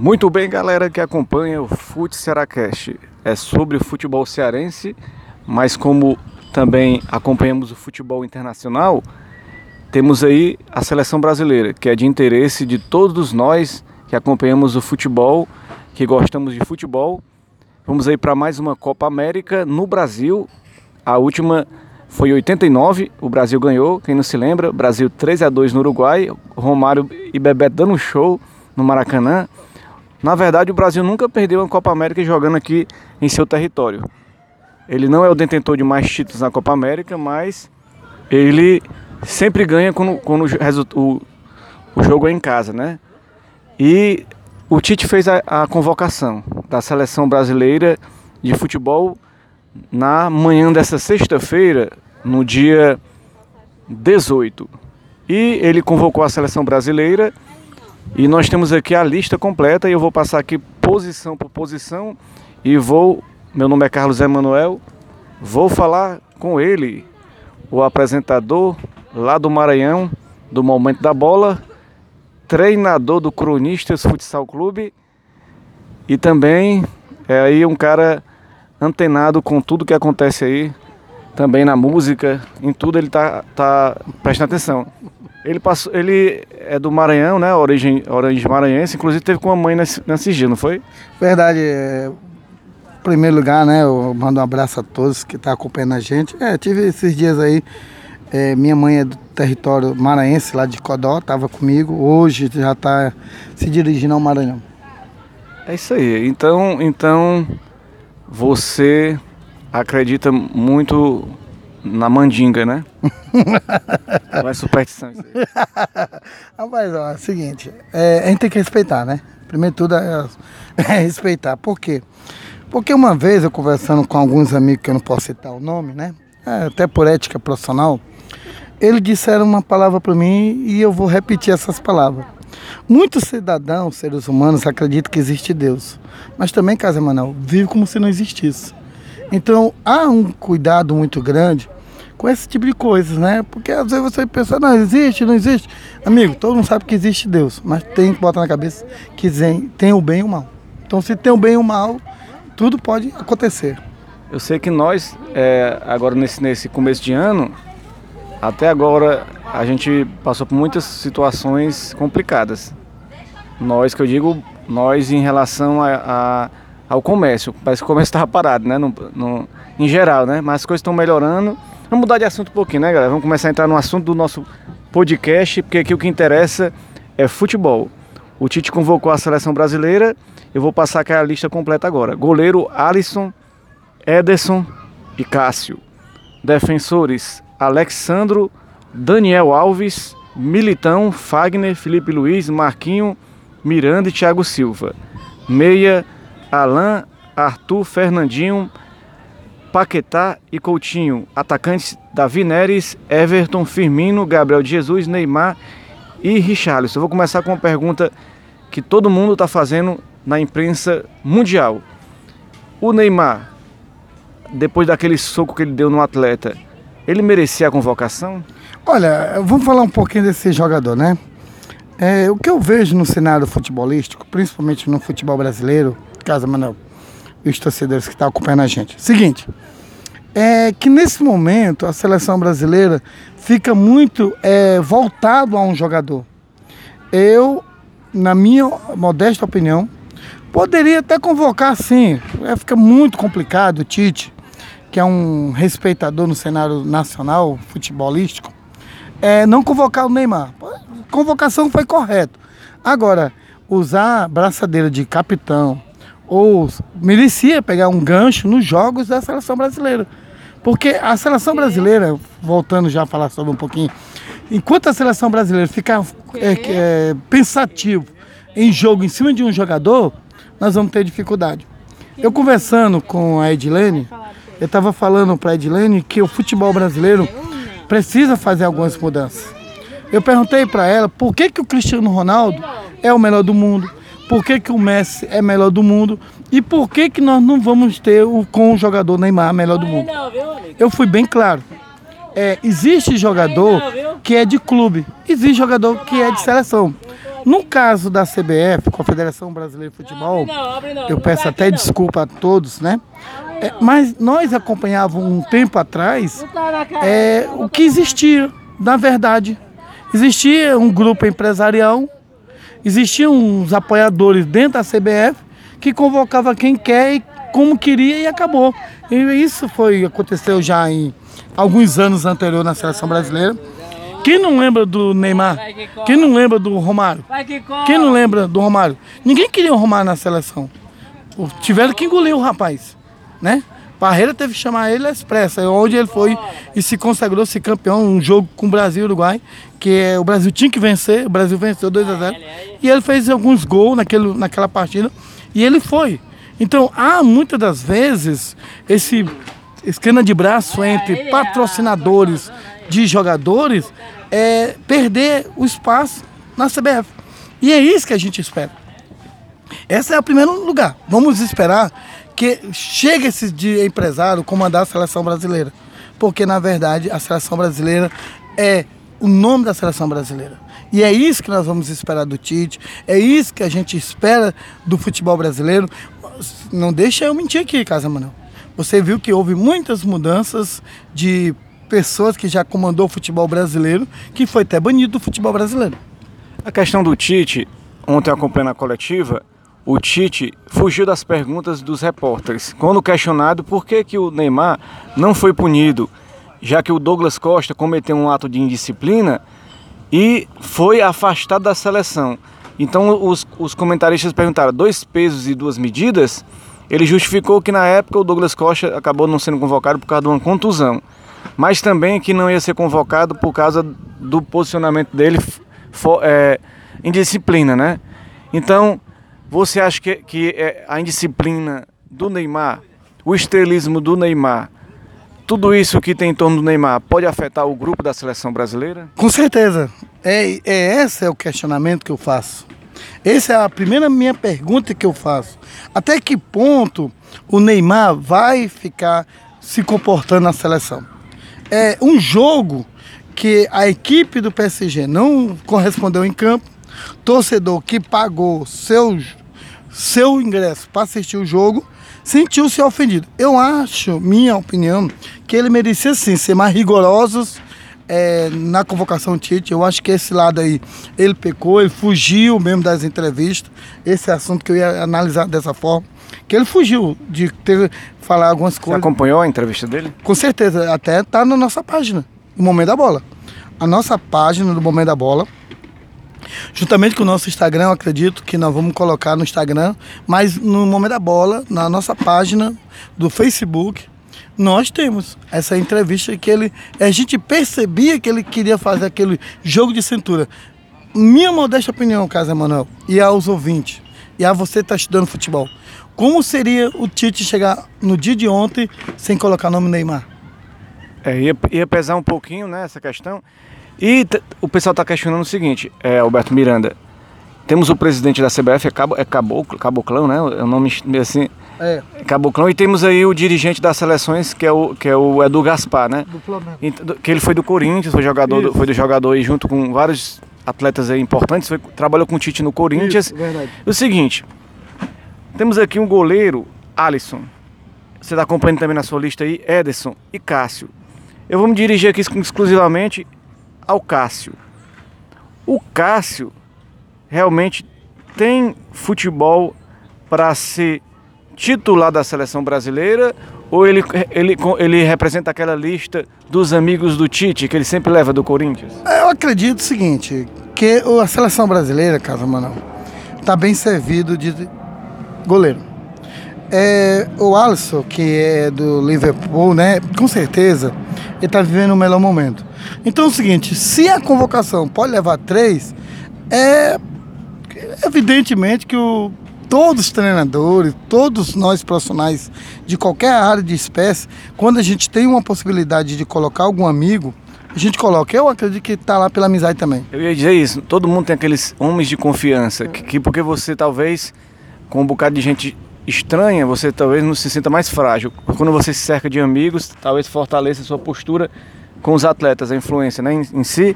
Muito bem, galera que acompanha o Fute Seracast. É sobre o futebol cearense, mas como também acompanhamos o futebol internacional, temos aí a seleção brasileira, que é de interesse de todos nós que acompanhamos o futebol, que gostamos de futebol. Vamos aí para mais uma Copa América no Brasil. A última foi em 89, o Brasil ganhou, quem não se lembra, Brasil 3 a 2 no Uruguai, Romário e Bebeto dando um show no Maracanã. Na verdade, o Brasil nunca perdeu uma Copa América jogando aqui em seu território. Ele não é o detentor de mais títulos na Copa América, mas ele sempre ganha quando, quando o, o, o jogo é em casa, né? E o Tite fez a, a convocação da seleção brasileira de futebol na manhã dessa sexta-feira, no dia 18. E ele convocou a seleção brasileira e nós temos aqui a lista completa e eu vou passar aqui posição por posição e vou, meu nome é Carlos Emanuel, vou falar com ele, o apresentador lá do Maranhão, do Momento da Bola, treinador do Cronistas Futsal Clube e também é aí um cara antenado com tudo que acontece aí, também na música, em tudo ele tá, tá prestando atenção. Ele, passou, ele é do Maranhão, né? Origem, origem maranhense, inclusive teve com a mãe nesse, nesse dia, não foi? Verdade. É, em primeiro lugar, né? Eu mando um abraço a todos que estão tá acompanhando a gente. É, tive esses dias aí. É, minha mãe é do território maranhense, lá de Codó, estava comigo. Hoje já está se dirigindo ao Maranhão. É isso aí. Então, então você acredita muito na mandinga, né? Não é superstição isso aí. Rapaz, ó, é o seguinte, é, a gente tem que respeitar, né? Primeiro tudo é, é, respeitar. Por quê? Porque uma vez eu conversando com alguns amigos, que eu não posso citar o nome, né? É, até por ética profissional, eles disseram uma palavra para mim e eu vou repetir essas palavras. Muitos cidadãos, seres humanos, acreditam que existe Deus. Mas também, Casa Manuel, vive como se não existisse. Então há um cuidado muito grande com esse tipo de coisas, né? Porque às vezes você pensa, não, existe, não existe. Amigo, todo mundo sabe que existe Deus, mas tem que botar na cabeça que tem o bem e o mal. Então se tem o bem e o mal, tudo pode acontecer. Eu sei que nós, é, agora nesse, nesse começo de ano, até agora a gente passou por muitas situações complicadas. Nós, que eu digo, nós em relação a, a ao comércio. Parece que o comércio estava parado, né? No, no, em geral, né? Mas as coisas estão melhorando. Vamos mudar de assunto um pouquinho, né, galera? Vamos começar a entrar no assunto do nosso podcast, porque aqui o que interessa é futebol. O Tite convocou a seleção brasileira. Eu vou passar aqui a lista completa agora. Goleiro Alisson, Ederson e Cássio. Defensores Alexandro, Daniel Alves, Militão, Fagner, Felipe Luiz, Marquinho, Miranda e Thiago Silva. Meia Alain, Arthur, Fernandinho, Paquetá e Coutinho. Atacantes Davi Neres, Everton, Firmino, Gabriel de Jesus, Neymar e Richarlison. Eu vou começar com uma pergunta que todo mundo está fazendo na imprensa mundial. O Neymar, depois daquele soco que ele deu no atleta, ele merecia a convocação? Olha, vamos falar um pouquinho desse jogador, né? É, o que eu vejo no cenário futebolístico, principalmente no futebol brasileiro, casa, Manuel, e os torcedores que estão acompanhando a gente. Seguinte, é que nesse momento a seleção brasileira fica muito é, voltado a um jogador. Eu, na minha modesta opinião, poderia até convocar sim. É, fica muito complicado o Tite, que é um respeitador no cenário nacional futebolístico, é, não convocar o Neymar. Convocação foi correta. Agora, usar a braçadeira de capitão, ou merecia pegar um gancho nos jogos da seleção brasileira. Porque a seleção brasileira, voltando já a falar sobre um pouquinho, enquanto a seleção brasileira ficar é, é, pensativo em jogo em cima de um jogador, nós vamos ter dificuldade. Eu conversando com a Edilene, eu estava falando para a Edilene que o futebol brasileiro precisa fazer algumas mudanças. Eu perguntei para ela por que, que o Cristiano Ronaldo é o melhor do mundo, por que, que o Messi é melhor do mundo e por que, que nós não vamos ter o, com o jogador Neymar melhor do mundo. Eu fui bem claro. É, existe jogador que é de clube, existe jogador que é de seleção. No caso da CBF, Confederação Brasileira de Futebol, eu peço até desculpa a todos, né? É, mas nós acompanhávamos um tempo atrás é, o que existia, na verdade. Existia um grupo empresarial, existiam uns apoiadores dentro da CBF que convocava quem quer e como queria e acabou. E isso foi aconteceu já em alguns anos anterior na seleção brasileira. Quem não lembra do Neymar? Quem não lembra do Romário? Quem não lembra do Romário? Ninguém queria o Romário na seleção. Tiveram que engolir o rapaz, né? Parreira teve que chamar ele à expressa, onde ele foi e se consagrou se campeão um jogo com o Brasil e Uruguai, que é, o Brasil tinha que vencer, o Brasil venceu 2 a 0 e ele fez alguns gols naquele, naquela partida e ele foi. Então há muitas das vezes esse esquema de braço entre patrocinadores de jogadores é perder o espaço na CBF. E é isso que a gente espera. Esse é o primeiro lugar. Vamos esperar que chegue esse de empresário comandar a seleção brasileira. Porque, na verdade, a seleção brasileira é o nome da seleção brasileira. E é isso que nós vamos esperar do Tite, é isso que a gente espera do futebol brasileiro. Não deixa eu mentir aqui, Casa Manuel. Você viu que houve muitas mudanças de pessoas que já comandou o futebol brasileiro, que foi até banido do futebol brasileiro. A questão do Tite, ontem acompanhando a coletiva, o Tite fugiu das perguntas dos repórteres. Quando questionado por que, que o Neymar não foi punido, já que o Douglas Costa cometeu um ato de indisciplina e foi afastado da seleção. Então os, os comentaristas perguntaram: dois pesos e duas medidas? Ele justificou que na época o Douglas Costa acabou não sendo convocado por causa de uma contusão, mas também que não ia ser convocado por causa do posicionamento dele for, é, em disciplina, né? Então, você acha que, que é a indisciplina do Neymar, o estrelismo do Neymar, tudo isso que tem em torno do Neymar pode afetar o grupo da seleção brasileira? Com certeza. É, é esse é o questionamento que eu faço. Essa é a primeira minha pergunta que eu faço. Até que ponto o Neymar vai ficar se comportando na seleção? É um jogo que a equipe do PSG não correspondeu em campo, torcedor que pagou seu, seu ingresso para assistir o jogo sentiu-se ofendido. Eu acho, minha opinião, que ele merecia sim ser mais rigorosos é, na convocação Tite. Eu acho que esse lado aí ele pecou, ele fugiu mesmo das entrevistas. Esse assunto que eu ia analisar dessa forma. Que ele fugiu de ter falar algumas coisas. Você acompanhou a entrevista dele? Com certeza, até tá na nossa página, no Momento da Bola. A nossa página do Momento da Bola Juntamente com o nosso Instagram, eu acredito que nós vamos colocar no Instagram, mas no Momento da Bola, na nossa página do Facebook, nós temos essa entrevista que ele. A gente percebia que ele queria fazer aquele jogo de cintura. Minha modesta opinião, Casa Emanuel, e aos ouvintes, e a você que está estudando futebol, como seria o Tite chegar no dia de ontem sem colocar o nome Neymar? É, ia, ia pesar um pouquinho né, essa questão. E o pessoal está questionando o seguinte, é, Alberto Miranda, temos o presidente da CBF, é, Cabo, é Caboclo, Caboclão, né? É o nome assim. É. Caboclão. E temos aí o dirigente das seleções, que é o, que é o Edu Gaspar, né? Do Flamengo. Que ele foi do Corinthians, foi jogador, do, foi do jogador aí junto com vários atletas aí importantes, foi, trabalhou com o Tite no Corinthians. Isso, verdade. O seguinte, temos aqui um goleiro, Alisson. Você está acompanhando também na sua lista aí, Ederson e Cássio. Eu vou me dirigir aqui exclusivamente ao Cássio. O Cássio realmente tem futebol para ser titular da seleção brasileira ou ele, ele, ele representa aquela lista dos amigos do Tite que ele sempre leva do Corinthians? Eu acredito o seguinte, que a seleção brasileira, Casa Manuel, está bem servido de goleiro. É, o Alisson, que é do Liverpool, né? Com certeza, ele está vivendo o melhor momento. Então é o seguinte, se a convocação pode levar três, é evidentemente que o, todos os treinadores, todos nós profissionais de qualquer área de espécie, quando a gente tem uma possibilidade de colocar algum amigo, a gente coloca. Eu acredito que está lá pela amizade também. Eu ia dizer isso, todo mundo tem aqueles homens de confiança, que, que porque você talvez, com um bocado de gente estranha, você talvez não se sinta mais frágil. Quando você se cerca de amigos, talvez fortaleça sua postura com os atletas, a influência né, em, em si,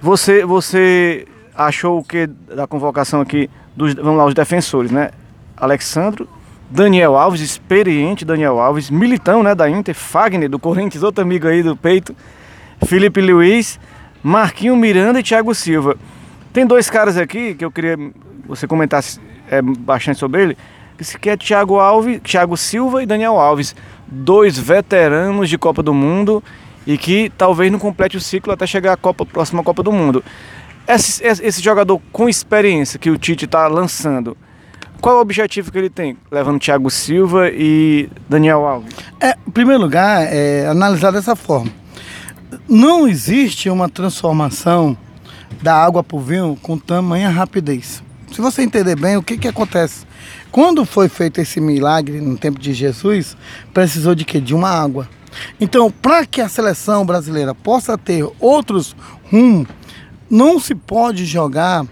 você, você achou o que da convocação aqui dos, vamos lá, os defensores, né? Alexandro, Daniel Alves, experiente Daniel Alves, militão, né, da Inter, Fagner do Corinthians, outro amigo aí do peito, Felipe Luiz, Marquinho Miranda e Thiago Silva. Tem dois caras aqui que eu queria que você comentasse é, bastante sobre ele, que é Thiago Alves, Thiago Silva e Daniel Alves, dois veteranos de Copa do Mundo e que talvez não complete o ciclo até chegar à Copa, próxima Copa do Mundo. Esse, esse jogador com experiência que o Tite está lançando, qual é o objetivo que ele tem, levando Thiago Silva e Daniel Alves? É, em primeiro lugar, é analisar dessa forma. Não existe uma transformação da água para o vinho com tamanha rapidez. Se você entender bem, o que, que acontece? Quando foi feito esse milagre no tempo de Jesus, precisou de quê? De uma água. Então, para que a seleção brasileira possa ter outros rumos, não se pode jogar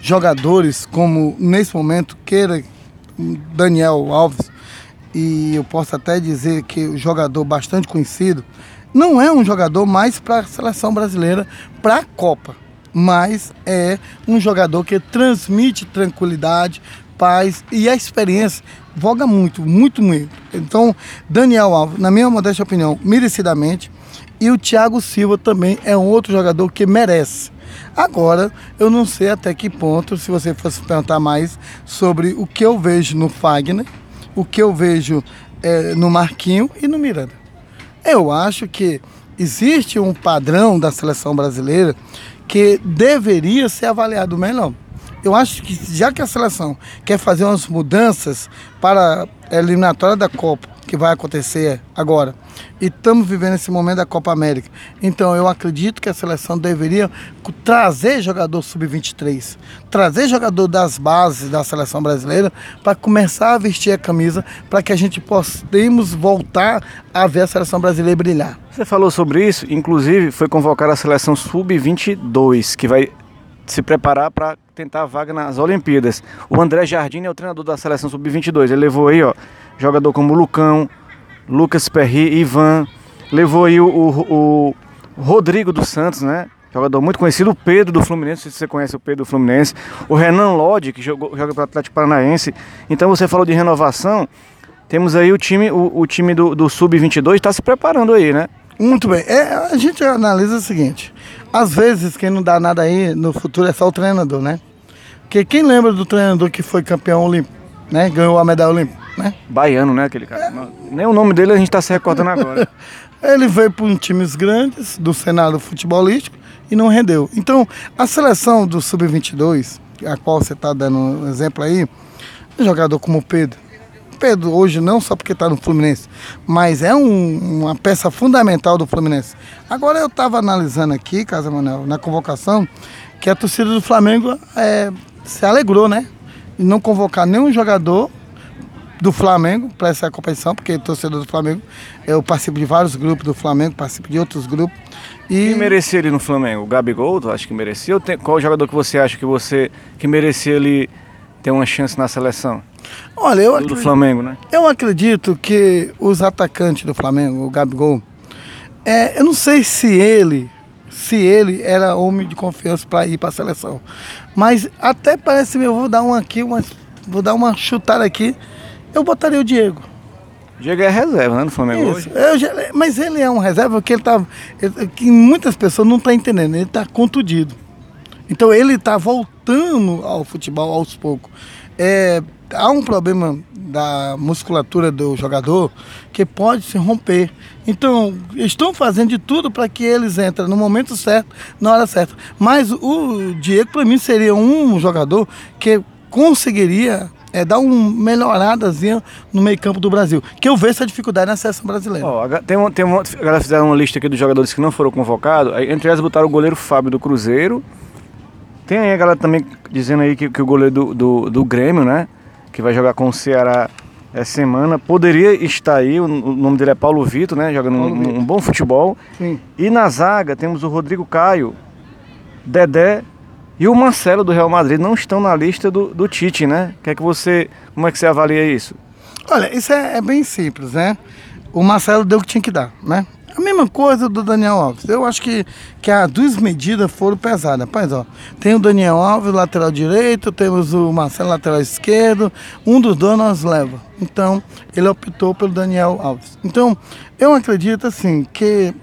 jogadores como nesse momento queira Daniel Alves e eu posso até dizer que o jogador bastante conhecido não é um jogador mais para a seleção brasileira para a Copa, mas é um jogador que transmite tranquilidade, paz e a experiência voga muito, muito, muito. Então, Daniel Alves, na minha modesta opinião, merecidamente, e o Thiago Silva também é um outro jogador que merece. Agora, eu não sei até que ponto, se você fosse perguntar mais sobre o que eu vejo no Fagner, o que eu vejo é, no Marquinho e no Miranda. Eu acho que existe um padrão da seleção brasileira que deveria ser avaliado melhor. Eu acho que já que a seleção quer fazer umas mudanças para a eliminatória da Copa, que vai acontecer agora. E estamos vivendo esse momento da Copa América. Então eu acredito que a seleção deveria trazer jogador sub-23, trazer jogador das bases da seleção brasileira para começar a vestir a camisa para que a gente possamos voltar a ver a seleção brasileira brilhar. Você falou sobre isso, inclusive foi convocar a seleção sub-22, que vai se preparar para tentar a vaga nas Olimpíadas. O André Jardim é o treinador da seleção sub-22. Ele levou aí, ó, jogador como Lucão, Lucas Perry, Ivan. Levou aí o, o, o Rodrigo dos Santos, né? Jogador muito conhecido, o Pedro do Fluminense, se você conhece o Pedro do Fluminense, o Renan Lodge, que jogou, joga para o Atlético Paranaense. Então você falou de renovação, temos aí o time, o, o time do, do Sub-22 está se preparando aí, né? Muito bem. É, a gente analisa o seguinte: às vezes quem não dá nada aí no futuro é só o treinador, né? Porque quem lembra do treinador que foi campeão olímpico, né? Ganhou a medalha olímpica, né? Baiano, né, aquele cara? É. Nem o nome dele a gente está se recordando agora. Ele veio para um times grandes do cenário futebolístico e não rendeu. Então, a seleção do Sub-22, a qual você está dando um exemplo aí, um jogador como o Pedro, Pedro hoje não só porque está no Fluminense, mas é um, uma peça fundamental do Fluminense. Agora eu estava analisando aqui, Casa Manuel, na convocação, que a torcida do Flamengo é, se alegrou, né? E não convocar nenhum jogador do Flamengo para essa competição, porque torcedor do Flamengo, eu participo de vários grupos do Flamengo, participo de outros grupos. E... Quem merecia ele no Flamengo? O Gabigol, tu acha que merecia? Qual jogador que você acha que você que merecia ele ter uma chance na seleção? Olha, eu do acredito, Flamengo, né? Eu acredito que os atacantes do Flamengo, o Gabigol, é, eu não sei se ele, se ele era homem de confiança para ir para a seleção, mas até parece eu vou dar uma aqui, uma, vou dar uma chutada aqui, eu botaria o Diego. Diego é reserva, né, no Flamengo Isso. hoje? Eu, mas ele é um reserva que ele tá, ele, que muitas pessoas não estão tá entendendo, ele está contundido. Então ele está voltando ao futebol aos poucos. É, há um problema da musculatura do jogador que pode se romper. Então, estão fazendo de tudo para que eles entrem no momento certo, na hora certa. Mas o Diego, para mim, seria um jogador que conseguiria é, dar uma melhoradazinha no meio campo do Brasil. Que eu vejo essa dificuldade na seleção brasileira. Oh, tem uma, tem uma, a galera fizeram uma lista aqui dos jogadores que não foram convocados. Entre elas botaram o goleiro Fábio do Cruzeiro. Tem aí a galera também dizendo aí que, que o goleiro do, do, do Grêmio, né? Que vai jogar com o Ceará essa semana. Poderia estar aí, o nome dele é Paulo Vitor, né? Jogando um, um, bom futebol. Sim. E na zaga temos o Rodrigo Caio, Dedé e o Marcelo do Real Madrid. Não estão na lista do, do Tite, né? Quer que você. Como é que você avalia isso? Olha, isso é, é bem simples, né? O Marcelo deu o que tinha que dar, né? A mesma coisa do Daniel Alves. Eu acho que, que as duas medidas foram pesadas. Rapaz, ó, tem o Daniel Alves, lateral direito, temos o Marcelo, lateral esquerdo. Um dos dois nós leva. Então, ele optou pelo Daniel Alves. Então, eu acredito assim que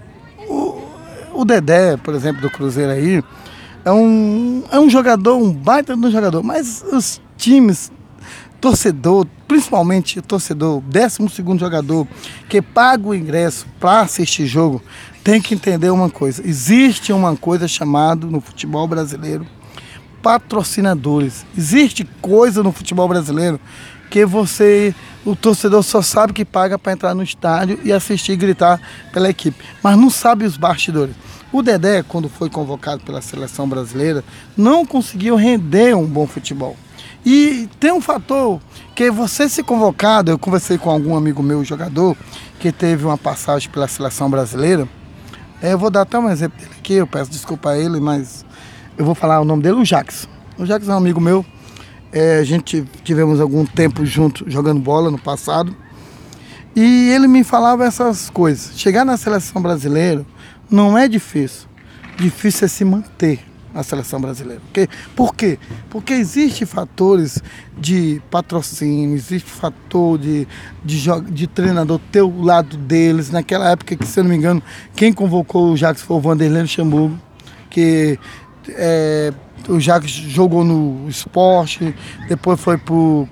o, o Dedé, por exemplo, do Cruzeiro aí, é um, é um jogador, um baita de um jogador, mas os times torcedor, principalmente o torcedor, 12 segundo jogador que paga o ingresso para assistir jogo, tem que entender uma coisa. Existe uma coisa chamada no futebol brasileiro patrocinadores. Existe coisa no futebol brasileiro que você, o torcedor só sabe que paga para entrar no estádio e assistir e gritar pela equipe, mas não sabe os bastidores. O Dedé, quando foi convocado pela seleção brasileira, não conseguiu render um bom futebol. E tem um fator que você se convocado, eu conversei com algum amigo meu, jogador, que teve uma passagem pela seleção brasileira. É, eu vou dar até um exemplo dele aqui, eu peço desculpa a ele, mas eu vou falar o nome dele, o Jax. O Jax é um amigo meu. É, a gente tivemos algum tempo junto jogando bola no passado. E ele me falava essas coisas. Chegar na seleção brasileira não é difícil. Difícil é se manter na seleção brasileira. Porque, por quê? Porque existe fatores de patrocínio, existe fator de, de, de treinador ter o lado deles. Naquela época que, se eu não me engano, quem convocou o Jacques foi o Vanderlei Luxemburgo, que é, o Jacques jogou no esporte, depois foi pro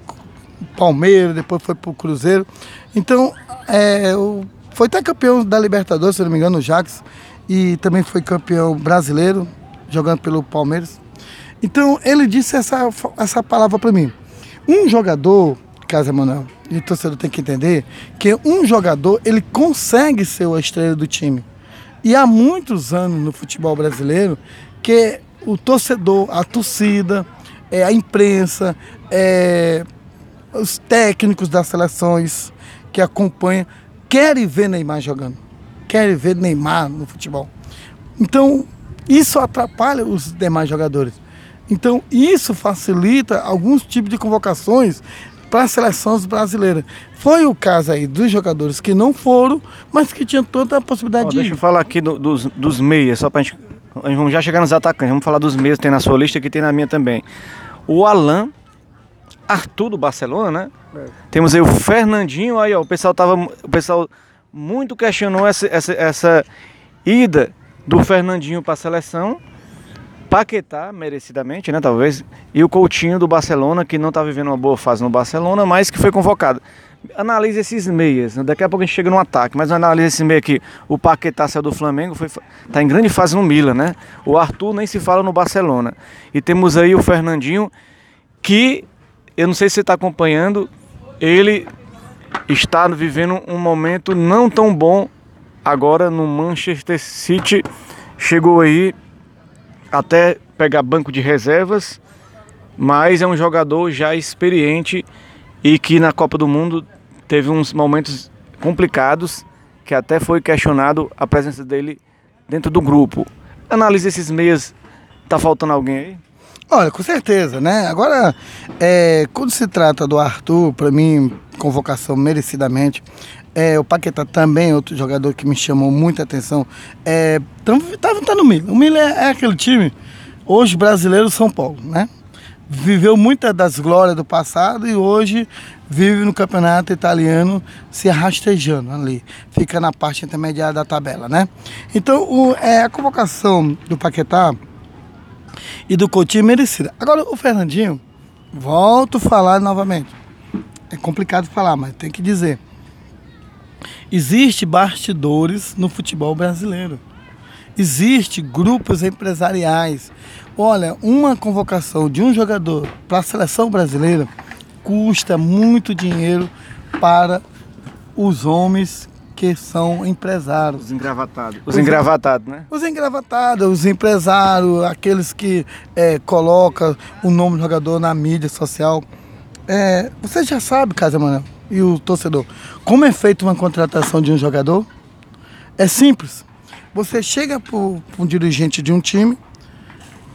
Palmeiras, depois foi pro Cruzeiro. Então, é, foi até campeão da Libertadores, se não me engano, o Jacques, e também foi campeão brasileiro jogando pelo Palmeiras. Então ele disse essa, essa palavra para mim. Um jogador, Casa Manuel, e o torcedor tem que entender que um jogador ele consegue ser a estrela do time. E há muitos anos no futebol brasileiro que o torcedor, a torcida, é, a imprensa, é, os técnicos das seleções que acompanham querem ver Neymar jogando, querem ver Neymar no futebol. Então isso atrapalha os demais jogadores. Então, isso facilita alguns tipos de convocações para as seleções brasileiras. Foi o caso aí dos jogadores que não foram, mas que tinham toda a possibilidade oh, de Deixa ir. eu falar aqui do, dos, dos meias, só para a gente. Vamos já chegar nos atacantes, vamos falar dos meias, tem na sua lista que tem na minha também. O Alan, Arthur do Barcelona, né? É. Temos aí o Fernandinho, aí ó, o pessoal tava. O pessoal muito questionou essa, essa, essa ida do Fernandinho para a seleção, Paquetá, merecidamente, né, talvez, e o Coutinho do Barcelona, que não está vivendo uma boa fase no Barcelona, mas que foi convocado. Analise esses meias, né? daqui a pouco a gente chega no ataque, mas analise esse meio aqui. O Paquetá saiu do Flamengo, foi, tá em grande fase no Milan, né? O Arthur nem se fala no Barcelona. E temos aí o Fernandinho, que eu não sei se você está acompanhando, ele está vivendo um momento não tão bom agora no Manchester City. Chegou aí até pegar banco de reservas, mas é um jogador já experiente e que na Copa do Mundo teve uns momentos complicados que até foi questionado a presença dele dentro do grupo. Analise esses meias, tá faltando alguém aí? Olha, com certeza, né? Agora, é, quando se trata do Arthur, para mim, convocação merecidamente. É, o Paquetá também, outro jogador que me chamou muita atenção. É, tá, tá no Milan. O Milan é, é, aquele time, hoje brasileiro São Paulo, né? Viveu muitas das glórias do passado e hoje vive no campeonato italiano se rastejando ali. Fica na parte intermediária da tabela, né? Então, o, é, a convocação do Paquetá e do Coutinho é merecida. Agora, o Fernandinho, volto a falar novamente. É complicado falar, mas tem que dizer Existe bastidores no futebol brasileiro. Existe grupos empresariais. Olha, uma convocação de um jogador para a seleção brasileira custa muito dinheiro para os homens que são empresários. Os engravatados. Os, os engravatados, né? Os engravatados, os empresários, aqueles que é, colocam o nome do jogador na mídia social. É, você já sabe, Casa Manuel, e o torcedor. Como é feita uma contratação de um jogador? É simples. Você chega para um dirigente de um time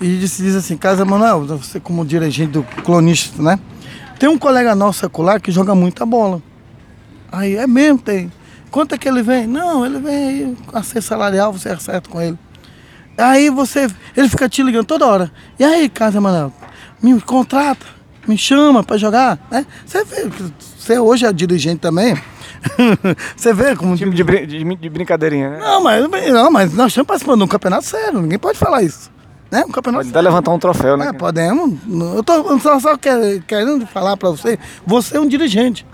e diz, diz assim, Casa Manuel, você como dirigente do clonista, né? Tem um colega nosso acolá que joga muita bola. Aí é mesmo, tem. Quanto é que ele vem? Não, ele vem aí, acesso salarial, você acerta com ele. Aí você, ele fica te ligando toda hora. E aí, Casa Manuel, me contrata, me chama para jogar, né? Você vê, você hoje é dirigente também. você vê como. Time de, brin de, de, brincadeirinha, né? Não, mas, não, mas nós estamos participando de um campeonato sério, ninguém pode falar isso. Né? Um campeonato pode até levantar um troféu, né? É, podemos. Eu tô só, só querendo falar para você, você é um dirigente.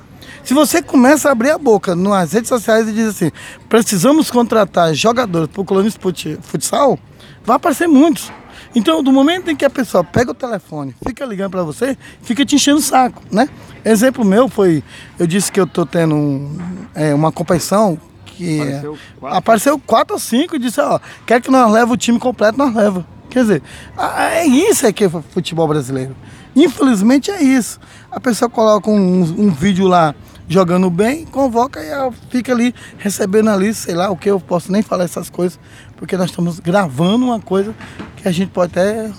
Se você começa a abrir a boca nas redes sociais e diz assim, precisamos contratar jogadores para o colunista futsal, vai aparecer muitos. Então, do momento em que a pessoa pega o telefone, fica ligando para você, fica te enchendo o saco, né? Exemplo meu foi, eu disse que eu tô tendo um, é, uma competição que apareceu quatro. apareceu quatro ou cinco e disse, ó, quer que nós leve o time completo, nós leva. Quer dizer, é isso que é futebol brasileiro. Infelizmente é isso. A pessoa coloca um, um vídeo lá jogando bem, convoca e ela fica ali recebendo ali, sei lá o que, eu posso nem falar essas coisas, porque nós estamos gravando uma coisa que a gente pode até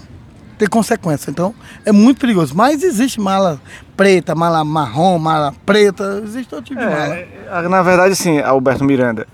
ter consequência. Então é muito perigoso. Mas existe mala preta, mala marrom, mala preta, existe todo tipo de mala. É, na verdade, sim, Alberto Miranda.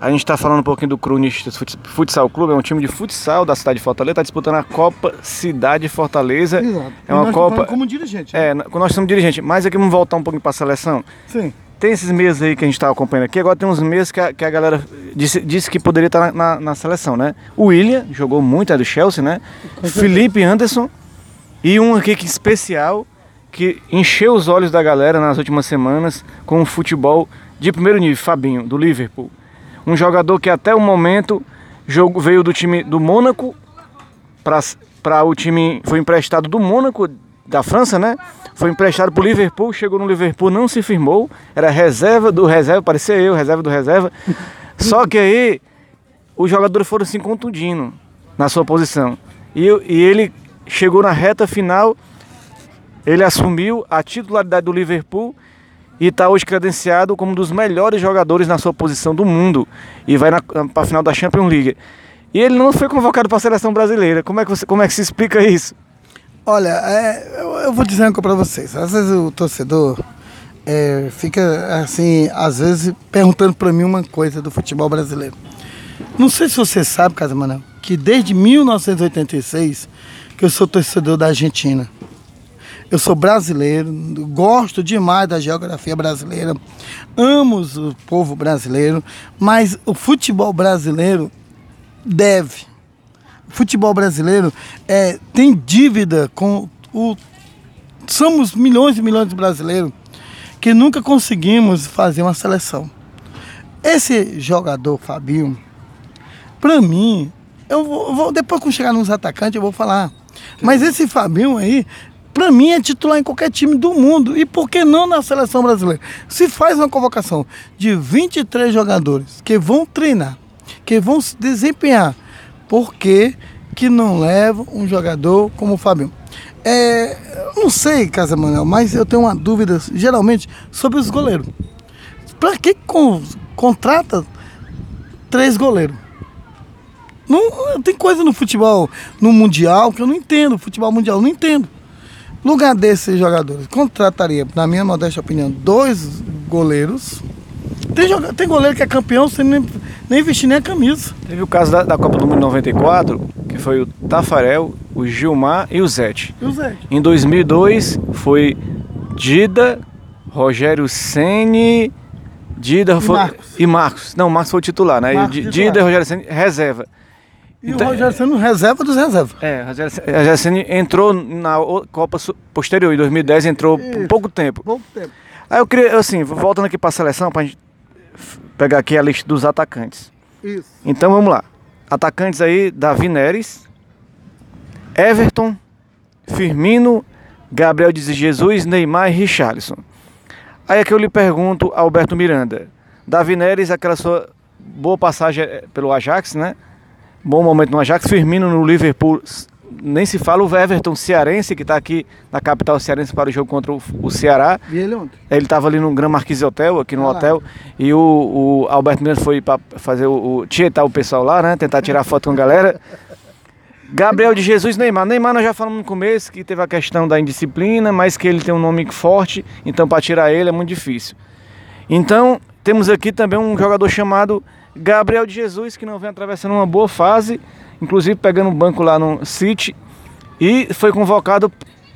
A gente está falando um pouquinho do Cronistas Futsal Clube, é um time de futsal da cidade de Fortaleza, está disputando a Copa Cidade Fortaleza. Exato. É uma Copa. Como dirigente. Né? É, nós somos dirigente. Mas aqui vamos voltar um pouquinho para a seleção. Sim. Tem esses meses aí que a gente está acompanhando aqui, agora tem uns meses que a, que a galera disse, disse que poderia estar tá na, na, na, seleção, né? O William jogou muito, é do Chelsea, né? Felipe Anderson e um aqui que especial que encheu os olhos da galera nas últimas semanas com o futebol de primeiro nível, Fabinho, do Liverpool. Um jogador que até o momento jogo, veio do time do Mônaco para o time. Foi emprestado do Mônaco, da França, né? Foi emprestado para o Liverpool, chegou no Liverpool, não se firmou. Era reserva do reserva, parecia eu, reserva do reserva. Só que aí os jogadores foram se contundindo na sua posição. E, e ele chegou na reta final, ele assumiu a titularidade do Liverpool e está hoje credenciado como um dos melhores jogadores na sua posição do mundo e vai para a final da Champions League. E ele não foi convocado para a seleção brasileira. Como é que, você, como é que se explica isso? Olha, é, eu, eu, vou dizer uma coisa para vocês. Às vezes o torcedor é, fica assim, às vezes perguntando para mim uma coisa do futebol brasileiro. Não sei se você sabe, Casa Manuel, que desde 1986 que eu sou torcedor da Argentina. Eu sou brasileiro, gosto demais da geografia brasileira, amo o povo brasileiro, mas o futebol brasileiro deve. Futebol brasileiro é, tem dívida com o. Somos milhões e milhões de brasileiros que nunca conseguimos fazer uma seleção. Esse jogador, Fabinho, para mim, eu vou, eu vou, depois que chegar nos atacantes, eu vou falar. Mas esse Fabinho aí, para mim é titular em qualquer time do mundo. E por que não na seleção brasileira? Se faz uma convocação de 23 jogadores que vão treinar, que vão se desempenhar, por que, que não leva um jogador como o Fabinho? É, não sei, Casa Manuel, mas eu tenho uma dúvida, geralmente, sobre os goleiros. Para que con contrata três goleiros? Não, tem coisa no futebol, no Mundial, que eu não entendo. Futebol Mundial, não entendo lugar desses jogadores, contrataria, na minha modesta opinião, dois goleiros. Tem, tem goleiro que é campeão sem nem, nem vestir nem a camisa. Teve o caso da, da Copa do Mundo 94, que foi o Tafarel, o Gilmar e o Zete. E o Zete. Em 2002 foi Dida, Rogério Ceni, Dida e foi, Marcos. e Marcos. Não, Marcos foi o titular, né? Marcos Dida titular. e Rogério Ceni reserva. E então, o Rogério Senna reserva dos reservas. É, o Rogério Senna entrou na Copa posterior, em 2010 entrou Isso. pouco tempo. Pouco tempo. Aí eu queria, assim, voltando aqui para a seleção, para a gente pegar aqui a lista dos atacantes. Isso. Então vamos lá. Atacantes aí, Davi Neres, Everton, Firmino, Gabriel de Jesus, Neymar e Richarlison. Aí é que eu lhe pergunto, Alberto Miranda. Davi Neres, aquela sua boa passagem eh, pelo Ajax, né? bom momento no Ajax, Firmino no Liverpool, nem se fala o Everton cearense, que está aqui na capital cearense para o jogo contra o, o Ceará. E ele ontem? Ele estava ali no Gran Marquise Hotel, aqui no Ah lá. hotel, e o, o Alberto Miranda foi para fazer o, o tietar o pessoal lá, né? Tentar tirar foto com a galera. Gabriel de Jesus Neymar. Neymar nós já falamos no começo que teve a questão da indisciplina, mas que ele tem um nome forte, então para tirar ele é muito difícil. Então, temos aqui também um jogador chamado Gabriel de Jesus, que não vem atravessando uma boa fase, inclusive pegando um banco lá no City, e foi convocado.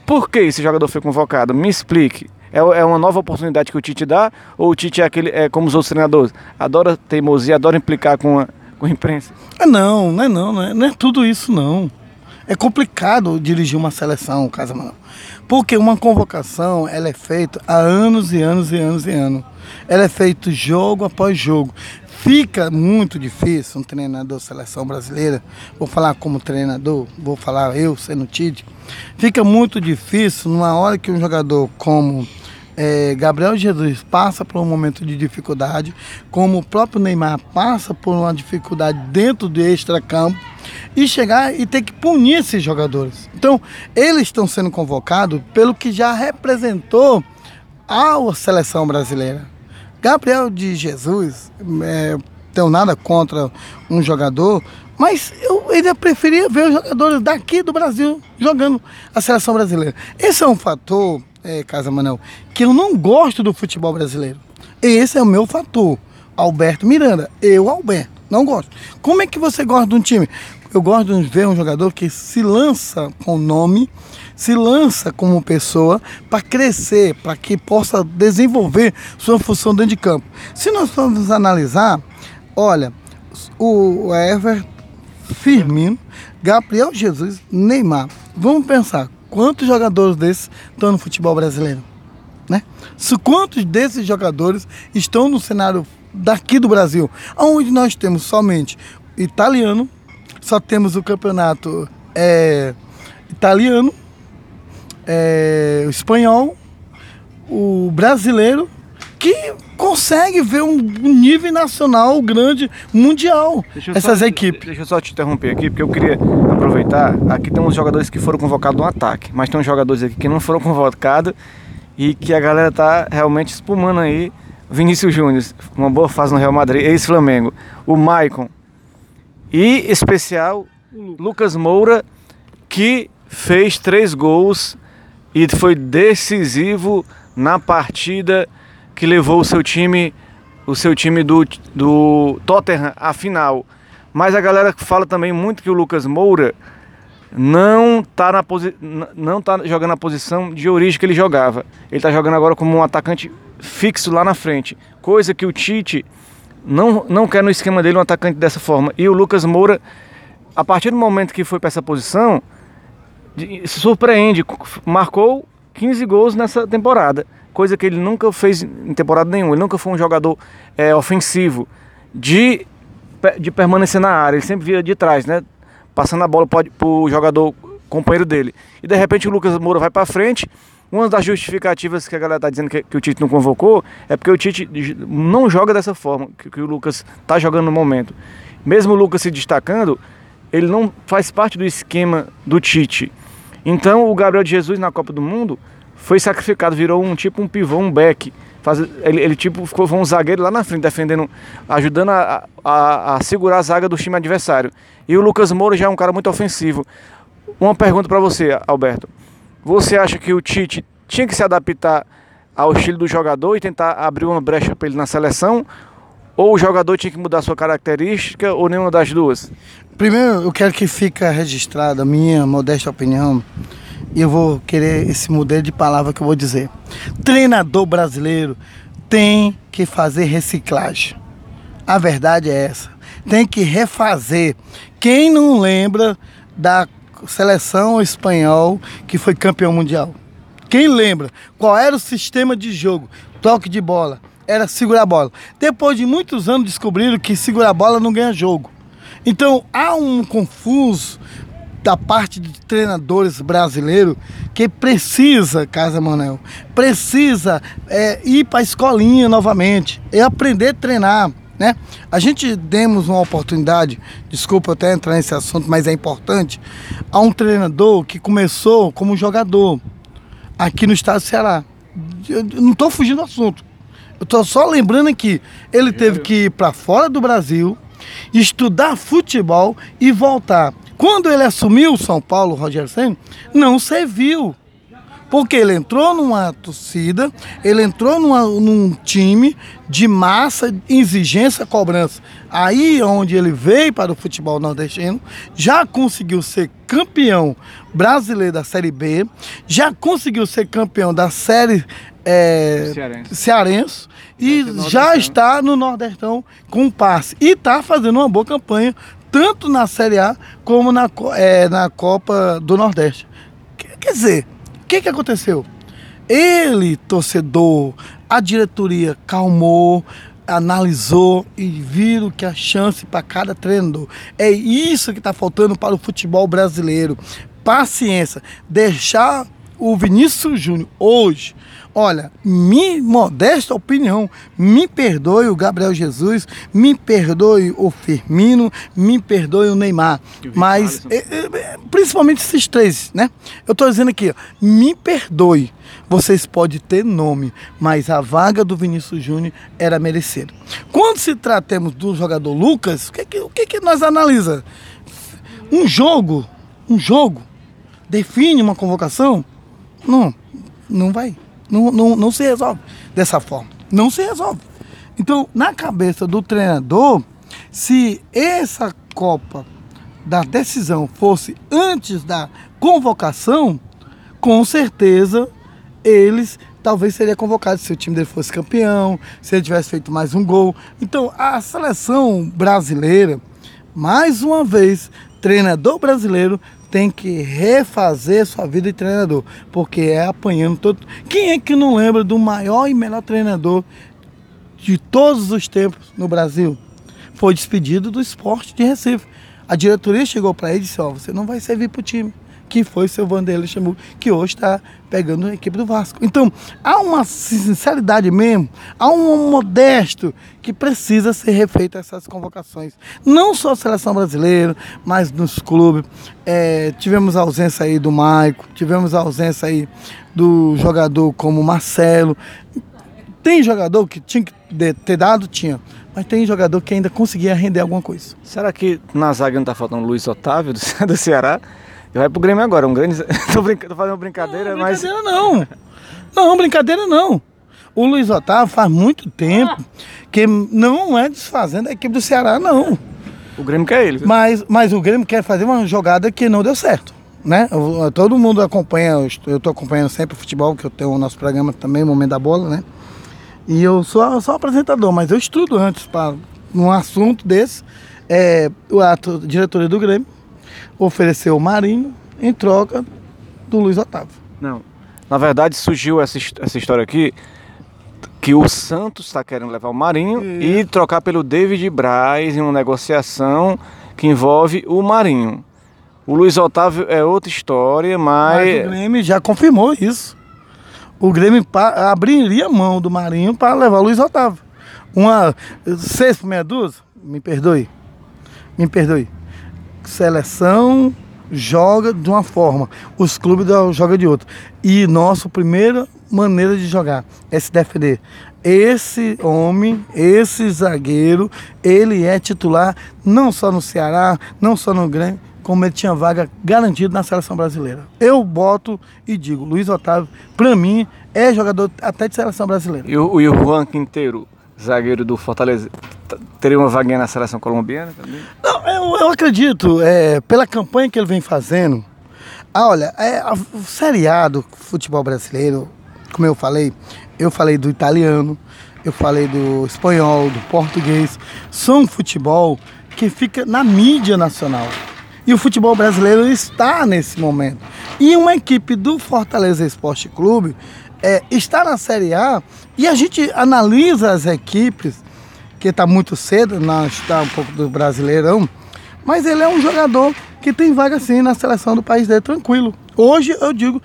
Por que esse jogador foi convocado? Me explique. É, é uma nova oportunidade que o Tite dá? Ou o Tite é, aquele, é como os outros treinadores? Adora teimosia, adora implicar com a, com a imprensa? É não, não é não, não é, não é tudo isso não. É complicado dirigir uma seleção, Casa Manoel. Porque uma convocação, ela é feita há anos e anos e anos e anos. Ela é feita jogo após jogo. Fica muito difícil um treinador seleção brasileira, vou falar como treinador, vou falar eu sendo Tite, fica muito difícil numa hora que um jogador como é, Gabriel Jesus passa por um momento de dificuldade, como o próprio Neymar passa por uma dificuldade dentro do extra-campo, e chegar e ter que punir esses jogadores. Então, eles estão sendo convocados pelo que já representou a seleção brasileira. Gabriel de Jesus, é, tenho nada contra um jogador, mas eu ainda preferia ver os jogadores daqui do Brasil jogando a seleção brasileira. Esse é um fator, é, Casa Manel, que eu não gosto do futebol brasileiro. Esse é o meu fator. Alberto Miranda, eu, Alberto, não gosto. Como é que você gosta de um time? Eu gosto de ver um jogador que se lança com nome, se lança como pessoa para crescer, para que possa desenvolver sua função dentro de campo. Se nós formos analisar, olha, o Ever, Firmino, Gabriel Jesus, Neymar. Vamos pensar, quantos jogadores desses estão no futebol brasileiro? Né? Quantos desses jogadores estão no cenário daqui do Brasil, onde nós temos somente italiano, só temos o campeonato é, italiano, é, o espanhol, o brasileiro, que consegue ver um nível nacional grande, mundial, essas só, equipes. Deixa eu só te interromper aqui, porque eu queria aproveitar. Aqui tem uns jogadores que foram convocados no ataque, mas tem uns jogadores aqui que não foram convocados e que a galera tá realmente espumando aí. Vinícius Júnior, uma boa fase no Real Madrid, ex-Flamengo. O Maicon, e especial Lucas Moura, que fez três gols e foi decisivo na partida que levou o seu time, o seu time do, do Tottenham à final. Mas a galera fala também muito que o Lucas Moura não está na posi não tá jogando na posição de origem que ele jogava. Ele está jogando agora como um atacante fixo lá na frente, coisa que o Tite não, não quer no esquema dele um atacante dessa forma. E o Lucas Moura, a partir do momento que foi para essa posição, se surpreende, marcou 15 gols nessa temporada, coisa que ele nunca fez em temporada nenhuma. Ele nunca foi um jogador é, ofensivo de, de permanecer na área, ele sempre via de trás, né? Passando a bola para o jogador companheiro dele. E de repente o Lucas Moura vai para frente uma das justificativas que a galera está dizendo que, que, o Tite não convocou é porque o Tite não joga dessa forma que, que o Lucas está jogando no momento. Mesmo o Lucas se destacando, ele não faz parte do esquema do Tite. Então o Gabriel de Jesus na Copa do Mundo foi sacrificado, virou um tipo um pivô, um back. Faz, ele, ele, tipo ficou um zagueiro lá na frente, defendendo, ajudando a, a, a, segurar a zaga do time adversário. E o Lucas Moura já é um cara muito ofensivo. Uma pergunta para você, Alberto. Você acha que o Tite tinha que se adaptar ao estilo do jogador e tentar abrir uma brecha para ele na seleção? Ou o jogador tinha que mudar sua característica ou nenhuma das duas? Primeiro, eu quero que fique registrada a minha modesta opinião e eu vou querer esse modelo de palavra que eu vou dizer. Treinador brasileiro tem que fazer reciclagem. A verdade é essa. Tem que refazer. Quem não lembra da seleção espanhol que foi campeão mundial. Quem lembra qual era o sistema de jogo? Toque de bola, era segurar a bola. Depois de muitos anos descobriram que segurar a bola não ganha jogo. Então há um confuso da parte de treinadores brasileiros que precisa, Casa Manel, precisa é, ir para a escolinha novamente e aprender a treinar. Né? A gente demos uma oportunidade, desculpa até entrar nesse assunto, mas é importante, a um treinador que começou como jogador aqui no estado do Ceará. Eu não estou fugindo do assunto. Eu estou só lembrando aqui, ele teve que ir para fora do Brasil, estudar futebol e voltar. Quando ele assumiu o São Paulo, Roger Senna, não serviu. Porque ele entrou numa torcida, ele entrou numa, num time de massa, exigência, cobrança. Aí é onde ele veio para o futebol nordestino, já conseguiu ser campeão brasileiro da Série B, já conseguiu ser campeão da Série é, cearense. cearense e já está no Nordestão com passe. E está fazendo uma boa campanha, tanto na Série A como na, é, na Copa do Nordeste. Quer dizer, o que, que aconteceu? Ele, torcedor, a diretoria calmou, analisou e viram que a chance para cada treinador. É isso que está faltando para o futebol brasileiro. Paciência. Deixar o Vinícius Júnior hoje Olha, minha modesta opinião, me perdoe o Gabriel Jesus, me perdoe o Firmino, me perdoe o Neymar. Mas, é, é, principalmente esses três, né? Eu estou dizendo aqui, ó, me perdoe. Vocês podem ter nome, mas a vaga do Vinícius Júnior era merecida. Quando se tratamos do jogador Lucas, o que, que, o que, que nós analisa? Um jogo, um jogo, define uma convocação? Não, não vai. Não, não, não se resolve dessa forma. Não se resolve. Então, na cabeça do treinador, se essa Copa da decisão fosse antes da convocação, com certeza eles talvez seria convocado se o time dele fosse campeão, se ele tivesse feito mais um gol. Então, a seleção brasileira, mais uma vez, treinador brasileiro tem que refazer sua vida de treinador, porque é apanhando todo. Quem é que não lembra do maior e melhor treinador de todos os tempos no Brasil? Foi despedido do esporte de Recife. A diretoria chegou para ele e disse: Ó, oh, você não vai servir para o time que foi seu Vanderlei Luxemburgo, que hoje está pegando a equipe do Vasco. Então, há uma sinceridade mesmo, há um modesto que precisa ser refeito essas convocações. Não só a seleção brasileira, mas nos clubes. É, tivemos a ausência aí do Maico, tivemos a ausência aí do jogador como Marcelo. Tem jogador que tinha que ter dado? Tinha. Mas tem jogador que ainda conseguia render alguma coisa. Será que na zaga não está faltando Luiz Otávio do, do Ceará? vai pro Grêmio agora, um grande. tô, brinca... tô fazendo brincadeira, não, mas. Brincadeira não. Não, brincadeira não. O Luiz Otávio faz muito tempo que não é desfazendo a equipe do Ceará, não. O Grêmio quer ele. Mas, mas o Grêmio quer fazer uma jogada que não deu certo. Né? Eu, todo mundo acompanha, eu estou acompanhando sempre o futebol, que eu tenho o nosso programa também, o Momento da Bola, né? E eu sou só apresentador, mas eu estudo antes para um assunto desse. É, a diretoria do Grêmio ofereceu o Marinho em troca do Luiz Otávio. Não. Na verdade, surgiu essa, essa história aqui que o Santos está querendo levar o Marinho e... e trocar pelo David Braz em uma negociação que envolve o Marinho. O Luiz Otávio é outra história, mas. Mas o Grêmio já confirmou isso. O Grêmio abriria mão do Marinho para levar o Luiz Otávio. Uma. Seis por meia dúzia? Me perdoe. Me perdoe seleção joga de uma forma, os clubes jogam de outra. E nossa primeira maneira de jogar é se defender. Esse homem, esse zagueiro, ele é titular não só no Ceará, não só no Grêmio, como ele tinha vaga garantida na seleção brasileira. Eu boto e digo, Luiz Otávio, para mim, é jogador até de seleção brasileira. E o, e o Juan Quinteiro, zagueiro do Fortaleza, teria uma vaguinha na seleção colombiana também? Não, eu, eu acredito, é, pela campanha que ele vem fazendo. Ah, olha, é, a, o seriado futebol brasileiro, como eu falei, eu falei do italiano, eu falei do espanhol, do português, são futebol que fica na mídia nacional. E o futebol brasileiro está nesse momento. E uma equipe do Fortaleza Esporte Clube é, está na Série A e a gente analisa as equipes que está muito cedo, não está um pouco do Brasileirão, mas ele é um jogador que tem vaga sim na seleção do país dele, tranquilo. Hoje eu digo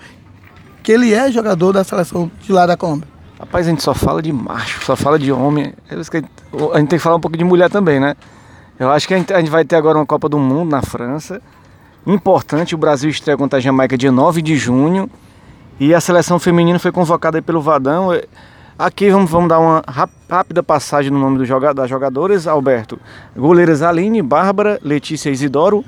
que ele é jogador da seleção de lá da Colômbia. Rapaz, a gente só fala de macho, só fala de homem. É a gente tem que falar um pouco de mulher também, né? Eu acho que a gente vai ter agora uma Copa do Mundo na França. Importante, o Brasil estreia contra a Jamaica dia 9 de junho. E a seleção feminina foi convocada pelo Vadão. Aqui vamos, vamos dar uma rápida passagem no nome joga, das jogadoras. Alberto, goleiras Aline, Bárbara, Letícia Isidoro,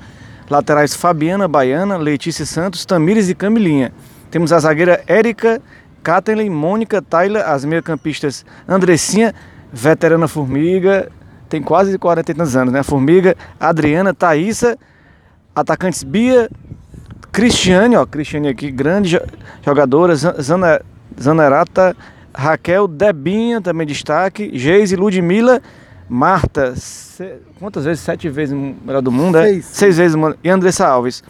laterais Fabiana, Baiana, Letícia Santos, Tamires e Camilinha. Temos a zagueira Érica, Kathleen, Mônica, Tayla, as meio-campistas Andressinha, veterana Formiga, tem quase 40 anos, né? Formiga, Adriana, Thaísa, atacantes Bia, Cristiane, ó, Cristiane aqui, grande jogadora, Zana, Zanarata, Raquel, Debinha, também destaque, Geise, Ludmilla, Marta, se, quantas vezes? Sete vezes melhor do mundo, é? Seis. Seis vezes, e Andressa Alves.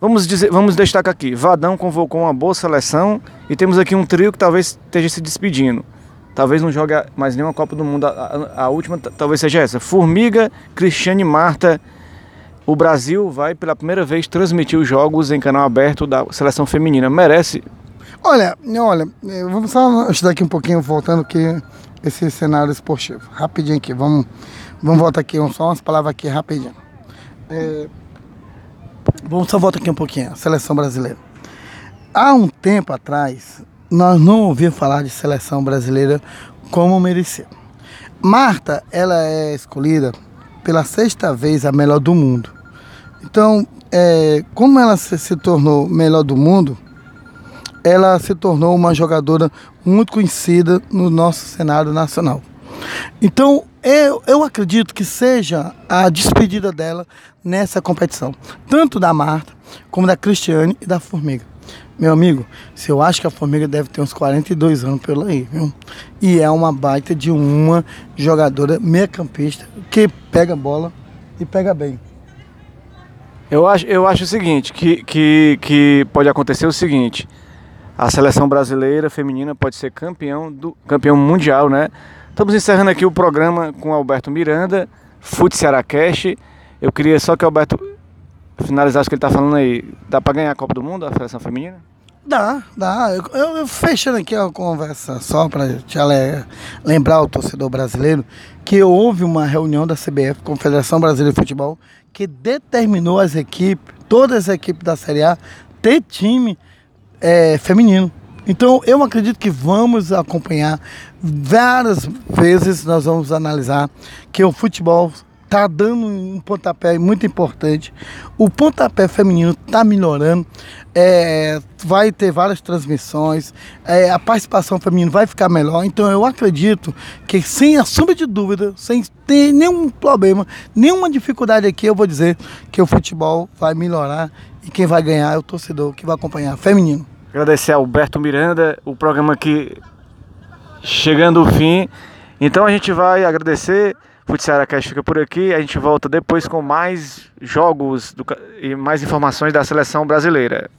Vamos, dizer, vamos destacar aqui, Vadão convocou uma boa seleção e temos aqui um trio que talvez esteja se despedindo. Talvez não jogue mais nenhuma Copa do Mundo, a, a, a última talvez seja essa. Formiga, Cristiane Marta, o Brasil vai pela primeira vez transmitir os jogos em canal aberto da seleção feminina. Merece Olha, olha, eh, vamos só estudar aqui um pouquinho, voltando aqui esse cenário esportivo. Rapidinho aqui, vamos, vamos voltar aqui, só umas palavras aqui rapidinho. É, vamos só voltar aqui um pouquinho, seleção brasileira. Há um tempo atrás, nós não ouvimos falar de seleção brasileira como merecia. Marta, ela é escolhida pela sexta vez a melhor do mundo. Então, é, como ela se, tornou melhor do mundo, ela se tornou uma jogadora muito conhecida no nosso cenário nacional. Então, eu, eu acredito que seja a despedida dela nessa competição, tanto da Marta, como da Cristiane e da Formiga. Meu amigo, se eu acho que a Formiga deve ter uns 42 anos pelo aí, viu? E é uma baita de uma jogadora meia-campista que pega bola e pega bem. Eu acho, eu acho o seguinte, que, que, que pode acontecer o seguinte a seleção brasileira feminina pode ser campeão do campeão mundial, né? Estamos encerrando aqui o programa com Alberto Miranda, Fute Cearacast. Eu queria só que o Alberto finalizasse o que ele está falando aí. Dá para ganhar a Copa do Mundo, a seleção feminina? Dá, dá. Eu, eu, eu fechando aqui a conversa só para te lembrar o torcedor brasileiro que houve uma reunião da CBF, Confederação Brasileira de Futebol, que determinou as equipes, todas as equipes da Série A, ter time é, feminino. Então eu acredito que vamos acompanhar várias vezes nós vamos analisar que o futebol está dando um pontapé muito importante. O pontapé feminino está melhorando. É, vai ter várias transmissões. É, a participação feminina vai ficar melhor. Então eu acredito que sem a sombra de dúvida, sem ter nenhum problema, nenhuma dificuldade aqui, eu vou dizer que o futebol vai melhorar e quem vai ganhar é o torcedor que vai acompanhar, feminino. Agradecer ao Alberto Miranda, o programa aqui chegando ao fim. Então a gente vai agradecer. Futsal Cast fica por aqui. A gente volta depois com mais jogos do, e mais informações da seleção brasileira.